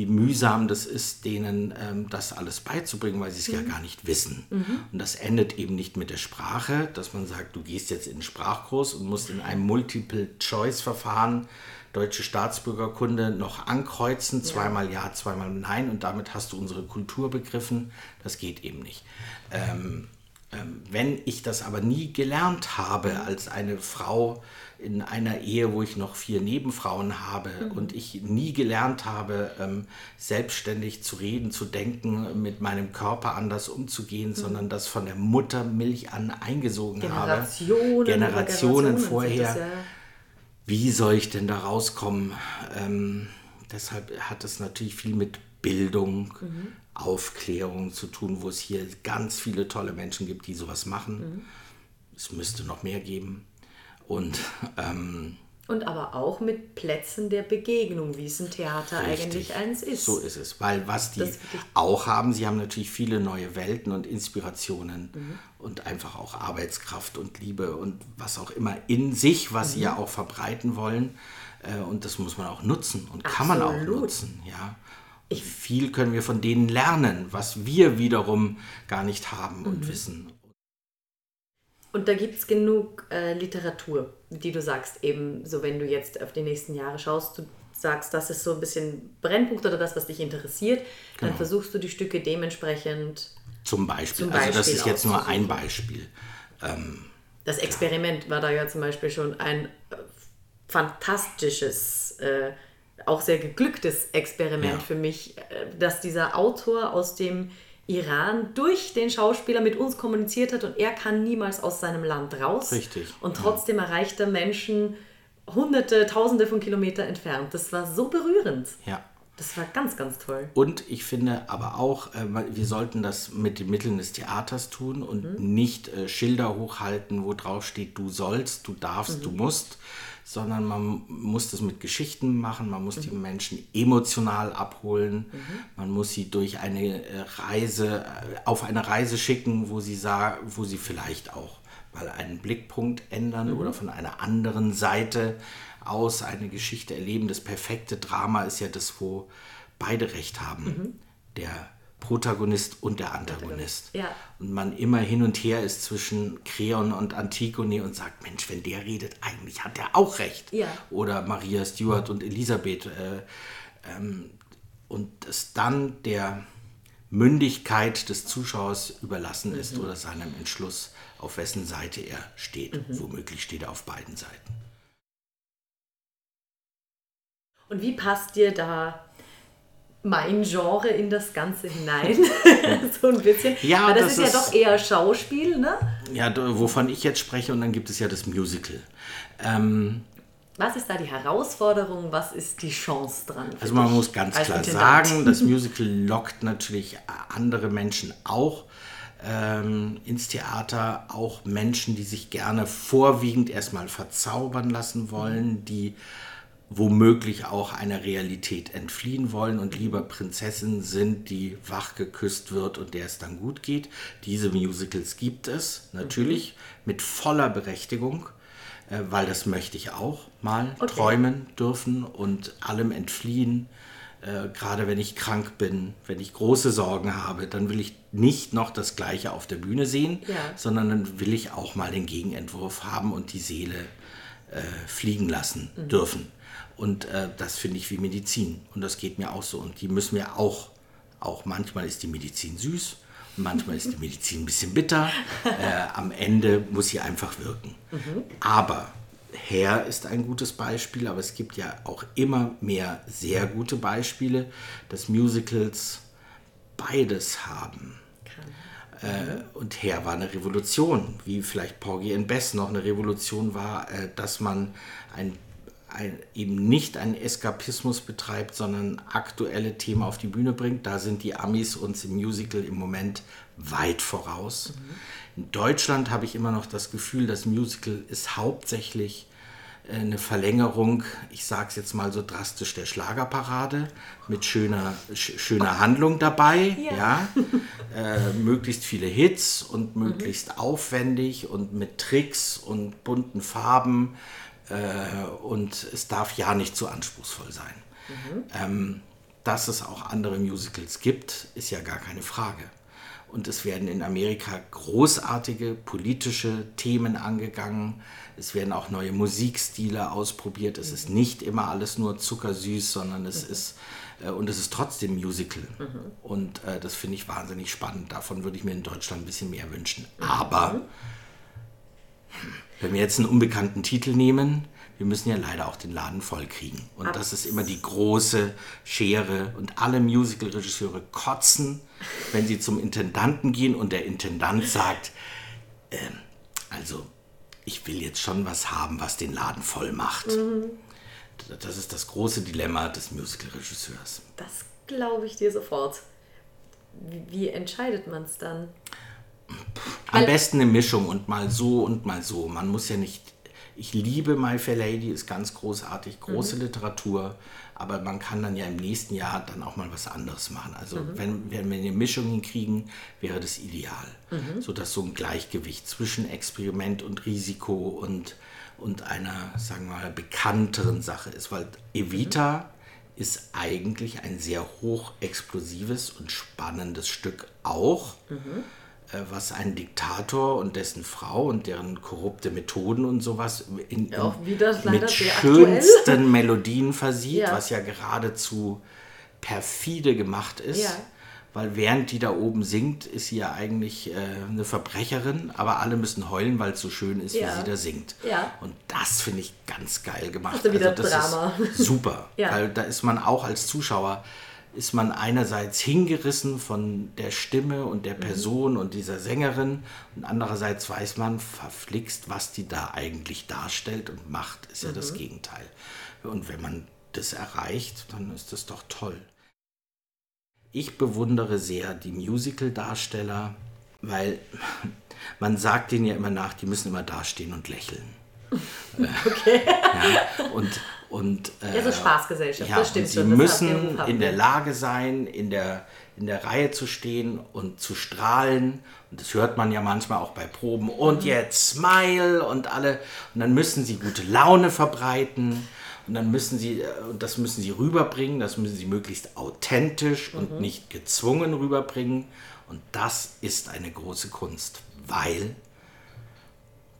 wie mühsam das ist, denen ähm, das alles beizubringen, weil sie es mhm. ja gar nicht wissen. Mhm. Und das endet eben nicht mit der Sprache, dass man sagt, du gehst jetzt in den Sprachkurs und musst in einem Multiple-Choice-Verfahren deutsche Staatsbürgerkunde noch ankreuzen, zweimal ja, zweimal nein und damit hast du unsere Kultur begriffen. Das geht eben nicht. Ähm, ähm, wenn ich das aber nie gelernt habe mhm. als eine Frau, in einer Ehe, wo ich noch vier Nebenfrauen habe mhm. und ich nie gelernt habe, ähm, selbstständig zu reden, zu denken, mit meinem Körper anders umzugehen, mhm. sondern das von der Muttermilch an eingesogen Generationen habe. Generationen, vorher. Das, ja. Wie soll ich denn da rauskommen? Ähm, deshalb hat es natürlich viel mit Bildung, mhm. Aufklärung zu tun, wo es hier ganz viele tolle Menschen gibt, die sowas machen. Mhm. Es müsste noch mehr geben. Und, ähm, und aber auch mit Plätzen der Begegnung, wie es ein Theater richtig, eigentlich eins ist. So ist es. Weil was die auch haben, sie haben natürlich viele neue Welten und Inspirationen mhm. und einfach auch Arbeitskraft und Liebe und was auch immer in sich, was mhm. sie ja auch verbreiten wollen. Äh, und das muss man auch nutzen und Absolut. kann man auch nutzen. Ja. Ich, viel können wir von denen lernen, was wir wiederum gar nicht haben und mhm. wissen. Und da gibt es genug äh, Literatur, die du sagst, eben so, wenn du jetzt auf die nächsten Jahre schaust, du sagst, das ist so ein bisschen Brennpunkt oder das, was dich interessiert, dann genau. versuchst du die Stücke dementsprechend. Zum Beispiel. Zum Beispiel also, das ist jetzt nur ein Beispiel. Ähm, das Experiment ja. war da ja zum Beispiel schon ein äh, fantastisches, äh, auch sehr geglücktes Experiment ja. für mich, äh, dass dieser Autor aus dem Iran durch den Schauspieler mit uns kommuniziert hat und er kann niemals aus seinem Land raus. Richtig. Und trotzdem ja. erreicht er Menschen hunderte, tausende von Kilometern entfernt. Das war so berührend. Ja. Das war ganz, ganz toll. Und ich finde aber auch, äh, wir sollten das mit den Mitteln des Theaters tun und mhm. nicht äh, Schilder hochhalten, wo drauf steht, du sollst, du darfst, mhm. du musst, sondern man muss das mit Geschichten machen, man muss mhm. die Menschen emotional abholen, mhm. man muss sie durch eine äh, Reise, äh, auf eine Reise schicken, wo sie sagen, wo sie vielleicht auch mal einen Blickpunkt ändern mhm. oder von einer anderen Seite aus eine Geschichte erleben. Das perfekte Drama ist ja das, wo beide recht haben. Mhm. Der Protagonist und der Antagonist. Ja. Und man immer hin und her ist zwischen Creon und Antigone und sagt, Mensch, wenn der redet, eigentlich hat er auch recht. Ja. Oder Maria Stuart und Elisabeth. Äh, ähm, und es dann der Mündigkeit des Zuschauers überlassen ist mhm. oder seinem Entschluss, auf wessen Seite er steht. Mhm. Womöglich steht er auf beiden Seiten. Und wie passt dir da mein Genre in das Ganze hinein. so ein bisschen. Ja, Weil das, das ist, ist, ja doch eher Schauspiel, ne? Ja, wovon ich jetzt spreche, und dann gibt es ja das Musical. Ähm, was ist da die Herausforderung? Was ist die Chance dran? Also man muss ganz klar Intendant? sagen, das Musical lockt natürlich andere Menschen auch ähm, ins Theater, auch Menschen, die sich gerne vorwiegend erstmal verzaubern lassen wollen, die womöglich auch einer Realität entfliehen wollen und lieber Prinzessin sind, die wach geküsst wird und der es dann gut geht. Diese Musicals gibt es natürlich mhm. mit voller Berechtigung, äh, weil das möchte ich auch mal okay. träumen dürfen und allem entfliehen. Äh, gerade wenn ich krank bin, wenn ich große Sorgen habe, dann will ich nicht noch das Gleiche auf der Bühne sehen, ja. sondern dann will ich auch mal den Gegenentwurf haben und die Seele äh, fliegen lassen mhm. dürfen. Und äh, das finde ich wie Medizin. Und das geht mir auch so. Und die müssen wir auch, auch manchmal ist die Medizin süß, manchmal ist die Medizin ein bisschen bitter. Äh, am Ende muss sie einfach wirken. Mhm. Aber Herr ist ein gutes Beispiel, aber es gibt ja auch immer mehr sehr gute Beispiele, dass Musicals beides haben. Äh, und Herr war eine Revolution, wie vielleicht Porgy and Bess noch eine Revolution war, äh, dass man ein ein, eben nicht einen Eskapismus betreibt, sondern aktuelle Themen auf die Bühne bringt. Da sind die Amis uns im Musical im Moment weit voraus. Mhm. In Deutschland habe ich immer noch das Gefühl, das Musical ist hauptsächlich äh, eine Verlängerung, ich sage es jetzt mal so drastisch, der Schlagerparade mit schöner, schöner Handlung dabei. Ja. ja. Äh, möglichst viele Hits und möglichst mhm. aufwendig und mit Tricks und bunten Farben und es darf ja nicht zu anspruchsvoll sein. Mhm. Ähm, dass es auch andere Musicals gibt, ist ja gar keine Frage. Und es werden in Amerika großartige politische Themen angegangen. Es werden auch neue Musikstile ausprobiert. Es mhm. ist nicht immer alles nur zuckersüß, sondern es mhm. ist äh, und es ist trotzdem Musical. Mhm. Und äh, das finde ich wahnsinnig spannend. Davon würde ich mir in Deutschland ein bisschen mehr wünschen. Mhm. Aber wenn wir jetzt einen unbekannten Titel nehmen, wir müssen ja leider auch den Laden voll kriegen. Und Absolut. das ist immer die große Schere. Und alle Musical-Regisseure kotzen, wenn sie zum Intendanten gehen und der Intendant sagt, äh, also ich will jetzt schon was haben, was den Laden voll macht. Mhm. Das ist das große Dilemma des Musical-Regisseurs. Das glaube ich dir sofort. Wie entscheidet man es dann? Am besten eine Mischung und mal so und mal so. Man muss ja nicht. Ich liebe My Fair Lady, ist ganz großartig, große mhm. Literatur, aber man kann dann ja im nächsten Jahr dann auch mal was anderes machen. Also mhm. wenn, wenn wir eine Mischung hinkriegen, wäre das ideal. Mhm. Sodass so ein Gleichgewicht zwischen Experiment und Risiko und, und einer, sagen wir mal, bekannteren Sache ist. Weil Evita mhm. ist eigentlich ein sehr hochexplosives und spannendes Stück auch. Mhm was ein Diktator und dessen Frau und deren korrupte Methoden und sowas in, in, mit schönsten Melodien versieht, ja. was ja geradezu perfide gemacht ist. Ja. Weil während die da oben singt, ist sie ja eigentlich äh, eine Verbrecherin, aber alle müssen heulen, weil es so schön ist, ja. wie sie da singt. Und das finde ich ganz geil gemacht. Also wieder das Drama. ist super, weil da ist man auch als Zuschauer ist man einerseits hingerissen von der Stimme und der mhm. Person mhm. und dieser Sängerin und andererseits weiß man verflixt, was die da eigentlich darstellt und macht, ist ja das mhm. Gegenteil. Und wenn man das erreicht, dann ist das doch toll. Ich bewundere sehr die Musical-Darsteller, weil man sagt denen ja immer nach, die müssen immer dastehen und lächeln. Okay. ja, und, und, äh, ja, so Spaßgesellschaft, ja, das stimmt und sie schon. müssen in der Lage sein, in der, in der Reihe zu stehen und zu strahlen. Und das hört man ja manchmal auch bei Proben. Und mhm. jetzt Smile und alle. Und dann müssen sie gute Laune verbreiten. Und dann müssen sie, äh, und das müssen sie rüberbringen, das müssen sie möglichst authentisch mhm. und nicht gezwungen rüberbringen. Und das ist eine große Kunst, weil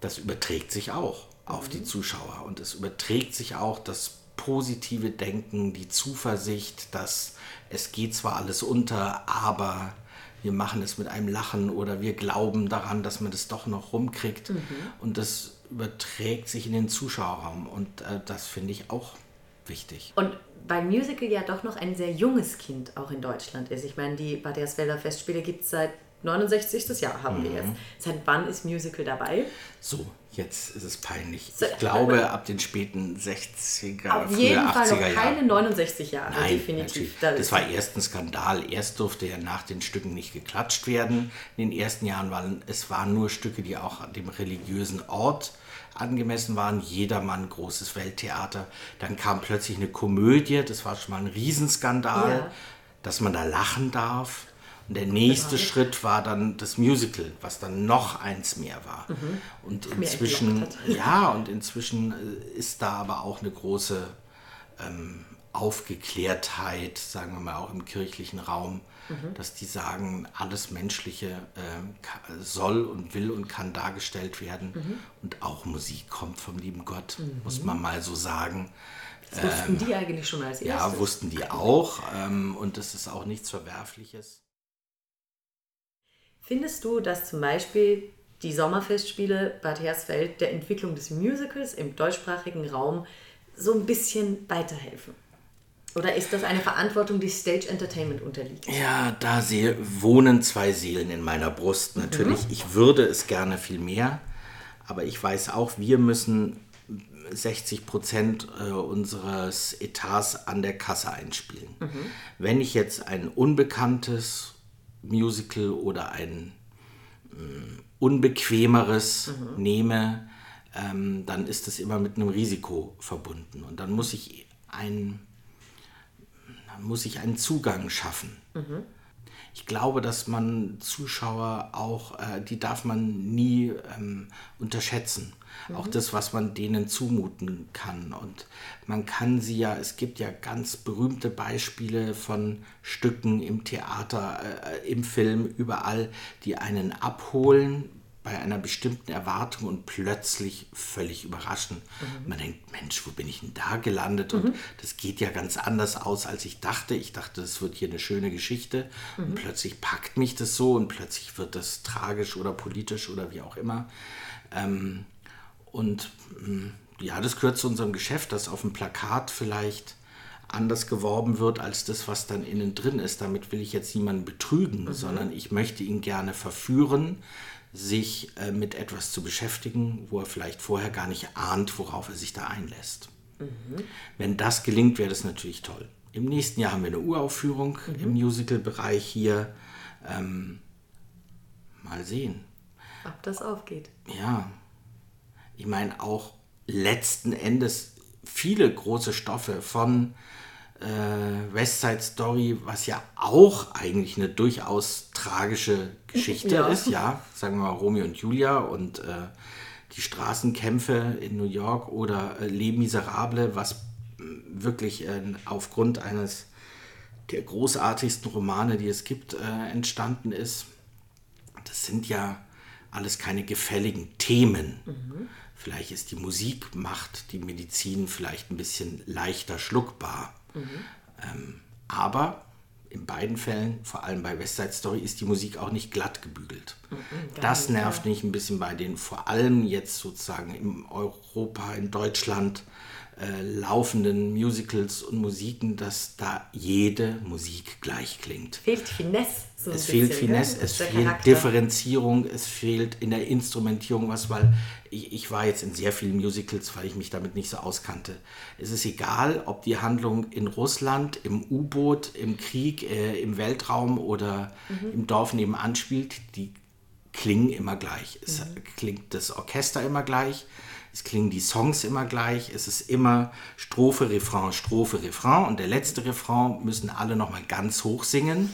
das überträgt sich auch auf mhm. die Zuschauer. Und es überträgt sich auch das positive Denken, die Zuversicht, dass es geht zwar alles unter, aber wir machen es mit einem Lachen oder wir glauben daran, dass man das doch noch rumkriegt. Mhm. Und das überträgt sich in den Zuschauerraum und äh, das finde ich auch wichtig. Und weil Musical ja doch noch ein sehr junges Kind auch in Deutschland ist. Ich meine, die Badersfelder Festspiele gibt es seit 69. Jahr haben mhm. wir jetzt. Seit wann ist Musical dabei? So, jetzt ist es peinlich. Ich glaube, ab den späten 60er, Auf jeden Fall noch keine 69 Jahre, Nein, definitiv. Das, das war erst ein Skandal. Erst durfte ja nach den Stücken nicht geklatscht werden. In den ersten Jahren waren es waren nur Stücke, die auch dem religiösen Ort angemessen waren. Jedermann, großes Welttheater. Dann kam plötzlich eine Komödie, das war schon mal ein Riesenskandal, ja. dass man da lachen darf. Und der nächste. Schritt war dann das Musical, was dann noch eins mehr war. Mhm. Und inzwischen, ja, und inzwischen äh, ist da aber auch eine große ähm, Aufgeklärtheit, sagen wir mal auch im kirchlichen Raum, mhm. dass die sagen, alles Menschliche äh, soll und will und kann dargestellt werden. Mhm. Und auch Musik kommt vom lieben Gott, mhm. muss man mal so sagen. Das wussten ähm, die eigentlich schon als erstes? Ja, wussten die auch. Ähm, und das ist auch nichts Verwerfliches. Findest du, dass zum Beispiel die Sommerfestspiele Bad Hersfeld der Entwicklung des Musicals im deutschsprachigen Raum so ein bisschen weiterhelfen? Oder ist das eine Verantwortung, die Stage Entertainment unterliegt? Ja, da wohnen zwei Seelen in meiner Brust. Natürlich, mhm. ich würde es gerne viel mehr, aber ich weiß auch, wir müssen 60 Prozent äh, unseres Etats an der Kasse einspielen. Mhm. Wenn ich jetzt ein unbekanntes Musical oder ein äh, unbequemeres mhm. nehme, ähm, dann ist es immer mit einem Risiko verbunden. Und dann muss ich, ein, dann muss ich einen Zugang schaffen. Mhm ich glaube, dass man Zuschauer auch, äh, die darf man nie ähm, unterschätzen. Mhm. Auch das, was man denen zumuten kann. Und man kann sie ja, es gibt ja ganz berühmte Beispiele von Stücken im Theater, äh, im Film, überall, die einen abholen, bei einer bestimmten Erwartung und plötzlich völlig überraschen. Mhm. Man denkt, Mensch, wo bin ich denn da gelandet? Mhm. Und das geht ja ganz anders aus, als ich dachte. Ich dachte, es wird hier eine schöne Geschichte. Mhm. Und plötzlich packt mich das so und plötzlich wird das tragisch oder politisch oder wie auch immer. Ähm, und mm, ja, das gehört zu unserem Geschäft, dass auf dem Plakat vielleicht anders geworben wird als das, was dann innen drin ist. Damit will ich jetzt niemanden betrügen, mhm. sondern ich möchte ihn gerne verführen, sich äh, mit etwas zu beschäftigen, wo er vielleicht vorher gar nicht ahnt, worauf er sich da einlässt. Mhm. Wenn das gelingt, wäre das natürlich toll. Im nächsten Jahr haben wir eine Uraufführung mhm. im Musical-Bereich hier. Ähm, mal sehen. Ob das aufgeht. Ja. Ich meine auch letzten Endes viele große Stoffe von äh, West Side Story, was ja auch eigentlich eine durchaus tragische Geschichte ja. ist, ja, sagen wir mal Romeo und Julia und äh, die Straßenkämpfe in New York oder äh, Les Miserables, was wirklich äh, aufgrund eines der großartigsten Romane, die es gibt, äh, entstanden ist. Das sind ja alles keine gefälligen Themen. Mhm. Vielleicht ist die Musik, macht die Medizin vielleicht ein bisschen leichter schluckbar. Mhm. Ähm, aber in beiden Fällen, vor allem bei West Side Story, ist die Musik auch nicht glatt gebügelt. Mhm, das nervt mich ein bisschen bei den, vor allem jetzt sozusagen in Europa, in Deutschland, äh, laufenden Musicals und Musiken, dass da jede Musik gleich klingt. Fehlt Finesse. So es fehlt bisschen, Finesse, es fehlt Charakter. Differenzierung, es fehlt in der Instrumentierung was, weil ich, ich war jetzt in sehr vielen Musicals, weil ich mich damit nicht so auskannte. Es ist egal, ob die Handlung in Russland, im U-Boot, im Krieg, äh, im Weltraum oder mhm. im Dorf nebenan spielt, die klingen immer gleich. Es mhm. klingt das Orchester immer gleich es klingen die Songs immer gleich, es ist immer Strophe, Refrain, Strophe, Refrain und der letzte Refrain müssen alle nochmal ganz hoch singen.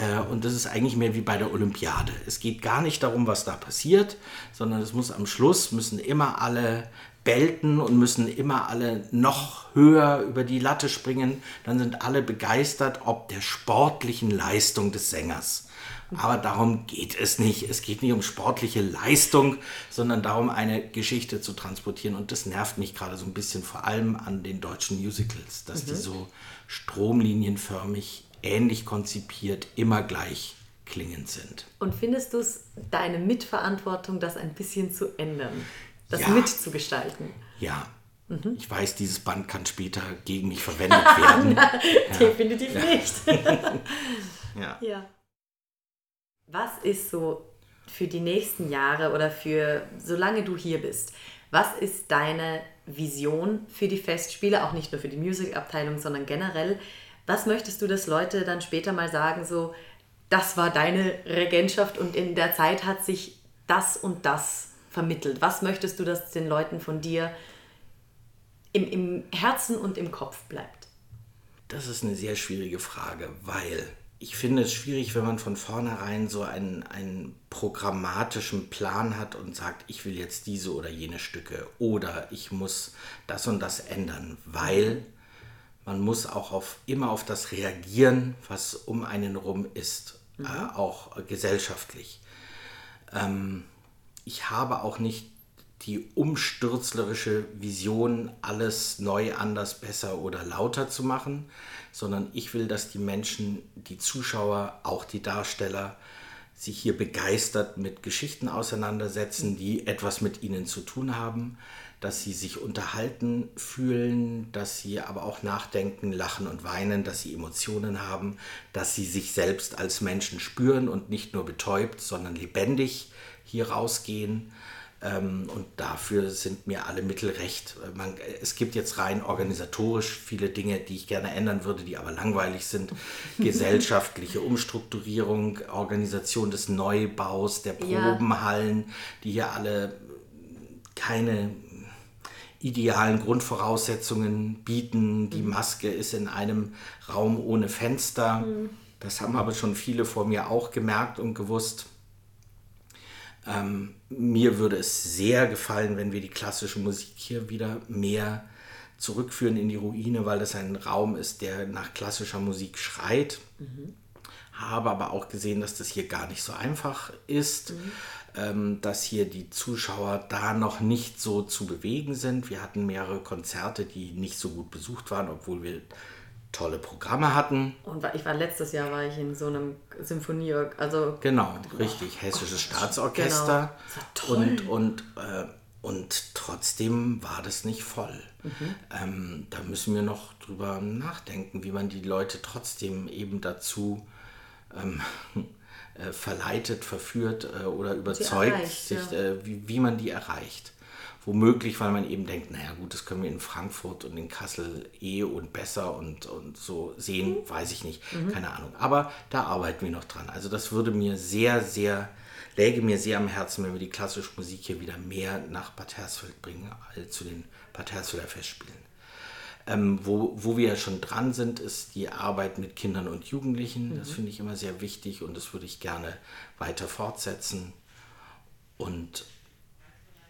Äh, und das ist eigentlich mehr wie bei der Olympiade. Es geht gar nicht darum, was da passiert, sondern es muss am Schluss, müssen immer alle belten und müssen immer alle noch höher über die Latte springen. Dann sind alle begeistert ob der sportlichen Leistung des Sängers. Aber darum geht es nicht. Es geht nicht um sportliche Leistung, sondern darum, eine Geschichte zu transportieren. Und das nervt mich gerade so ein bisschen, vor allem an den deutschen Musicals, dass mhm. die so stromlinienförmig, ähnlich konzipiert, immer gleich klingend sind. Und findest du es deine Mitverantwortung, das ein bisschen zu ändern? Das ja. mitzugestalten. Ja. Mhm. Ich weiß, dieses Band kann später gegen mich verwendet werden. Na, ja. Definitiv nicht. ja. ja. Was ist so für die nächsten Jahre oder für solange du hier bist, was ist deine Vision für die Festspiele, auch nicht nur für die Musikabteilung, sondern generell? Was möchtest du, dass Leute dann später mal sagen, so, das war deine Regentschaft und in der Zeit hat sich das und das vermittelt? Was möchtest du, dass den Leuten von dir im, im Herzen und im Kopf bleibt? Das ist eine sehr schwierige Frage, weil ich finde es schwierig, wenn man von vornherein so einen, einen programmatischen Plan hat und sagt, ich will jetzt diese oder jene Stücke oder ich muss das und das ändern, weil man muss auch auf, immer auf das reagieren, was um einen rum ist, mhm. äh, auch gesellschaftlich. Ähm, ich habe auch nicht die umstürzlerische Vision, alles neu, anders, besser oder lauter zu machen, sondern ich will, dass die Menschen, die Zuschauer, auch die Darsteller, sich hier begeistert mit Geschichten auseinandersetzen, die etwas mit ihnen zu tun haben, dass sie sich unterhalten fühlen, dass sie aber auch nachdenken, lachen und weinen, dass sie Emotionen haben, dass sie sich selbst als Menschen spüren und nicht nur betäubt, sondern lebendig hier rausgehen. Ähm, und dafür sind mir alle Mittel recht. Man, es gibt jetzt rein organisatorisch viele Dinge, die ich gerne ändern würde, die aber langweilig sind. Gesellschaftliche Umstrukturierung, Organisation des Neubaus, der Probenhallen, die hier alle keine idealen Grundvoraussetzungen bieten. Die mhm. Maske ist in einem Raum ohne Fenster. Mhm. Das haben aber schon viele vor mir auch gemerkt und gewusst. Ähm, mir würde es sehr gefallen, wenn wir die klassische Musik hier wieder mehr zurückführen in die Ruine, weil das ein Raum ist, der nach klassischer Musik schreit. Mhm. Habe aber auch gesehen, dass das hier gar nicht so einfach ist, mhm. ähm, dass hier die Zuschauer da noch nicht so zu bewegen sind. Wir hatten mehrere Konzerte, die nicht so gut besucht waren, obwohl wir tolle Programme hatten. Und ich war letztes Jahr war ich in so einem Symphonie, also genau, richtig hessisches Staatsorchester genau. und und äh, und trotzdem war das nicht voll. Mhm. Ähm, da müssen wir noch drüber nachdenken, wie man die Leute trotzdem eben dazu ähm, äh, verleitet, verführt äh, oder überzeugt, erreicht, sich, ja. Äh, wie, wie man die erreicht. Womöglich, weil man eben denkt, naja gut, das können wir in Frankfurt und in Kassel eh und besser und, und so sehen, mhm. weiß ich nicht, mhm. keine Ahnung. Aber da arbeiten wir noch dran. Also das würde mir sehr, sehr, läge mir sehr am Herzen, wenn wir die klassische Musik hier wieder mehr nach Bad Hersfeld bringen, als zu den Bad Hersfelder Festspielen. Ähm, wo, wo wir schon dran sind, ist die Arbeit mit Kindern und Jugendlichen. Mhm. Das finde ich immer sehr wichtig und das würde ich gerne weiter fortsetzen. Und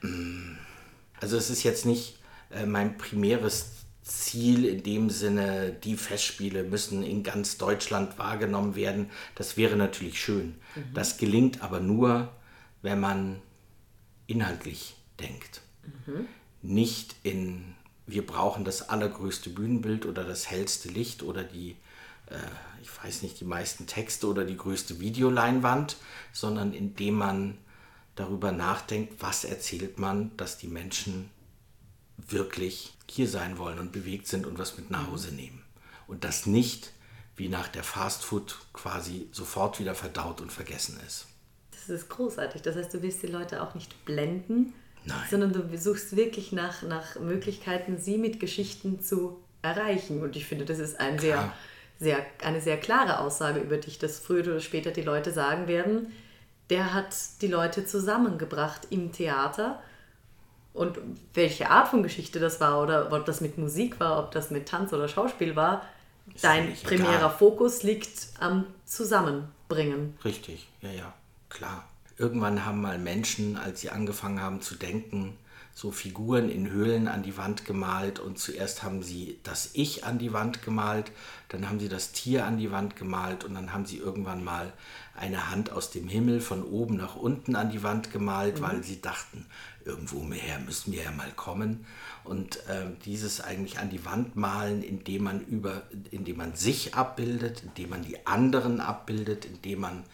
mh, mm, also es ist jetzt nicht äh, mein primäres Ziel in dem Sinne, die Festspiele müssen in ganz Deutschland wahrgenommen werden. Das wäre natürlich schön. Mhm. Das gelingt aber nur, wenn man inhaltlich denkt. Mhm. Nicht in, wir brauchen das allergrößte Bühnenbild oder das hellste Licht oder die, äh, ich weiß nicht, die meisten Texte oder die größte Videoleinwand, sondern indem man darüber nachdenkt, was erzählt man, dass die Menschen wirklich hier sein wollen und bewegt sind und was mit nach Hause mhm. nehmen. Und das nicht wie nach der Fastfood quasi sofort wieder verdaut und vergessen ist. Das ist großartig. Das heißt, du willst die Leute auch nicht blenden, Nein. sondern du suchst wirklich nach, nach Möglichkeiten, sie mit Geschichten zu erreichen. Und ich finde, das ist ein sehr, sehr, eine sehr klare Aussage über dich, dass früher oder später die Leute sagen werden, der hat die Leute zusammengebracht im Theater und welche Art von Geschichte das war oder ob das mit Musik war, ob das mit Tanz oder Schauspiel war, ist dein primärer egal. Fokus liegt am Zusammenbringen. Richtig, ja, ja, klar. Irgendwann haben mal Menschen, als sie angefangen haben zu denken, so Figuren in Höhlen an die Wand gemalt und zuerst haben sie das Ich an die Wand gemalt, dann haben sie das Tier an die Wand gemalt und dann haben sie irgendwann mal eine Hand aus dem Himmel von oben nach unten an die Wand gemalt, mhm. weil sie dachten, irgendwo mehr müssen wir ja mal kommen. Und äh, dieses eigentlich an die Wand malen, indem man über, indem man sich abbildet, indem man die anderen abbildet, indem man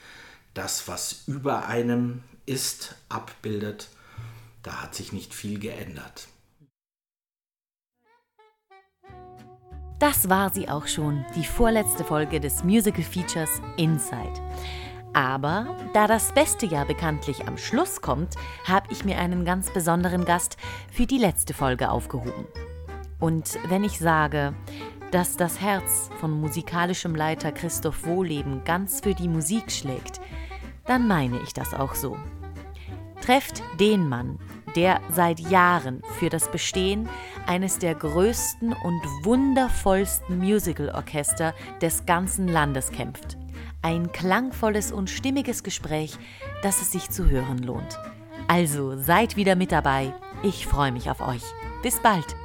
das, was über einem ist, abbildet da hat sich nicht viel geändert. Das war sie auch schon, die vorletzte Folge des Musical Features Inside. Aber da das beste Jahr bekanntlich am Schluss kommt, habe ich mir einen ganz besonderen Gast für die letzte Folge aufgehoben. Und wenn ich sage, dass das Herz von musikalischem Leiter Christoph Wohleben ganz für die Musik schlägt, dann meine ich das auch so. Trefft den Mann, der seit Jahren für das Bestehen eines der größten und wundervollsten Musical-Orchester des ganzen Landes kämpft. Ein klangvolles und stimmiges Gespräch, das es sich zu hören lohnt. Also seid wieder mit dabei. Ich freue mich auf euch. Bis bald.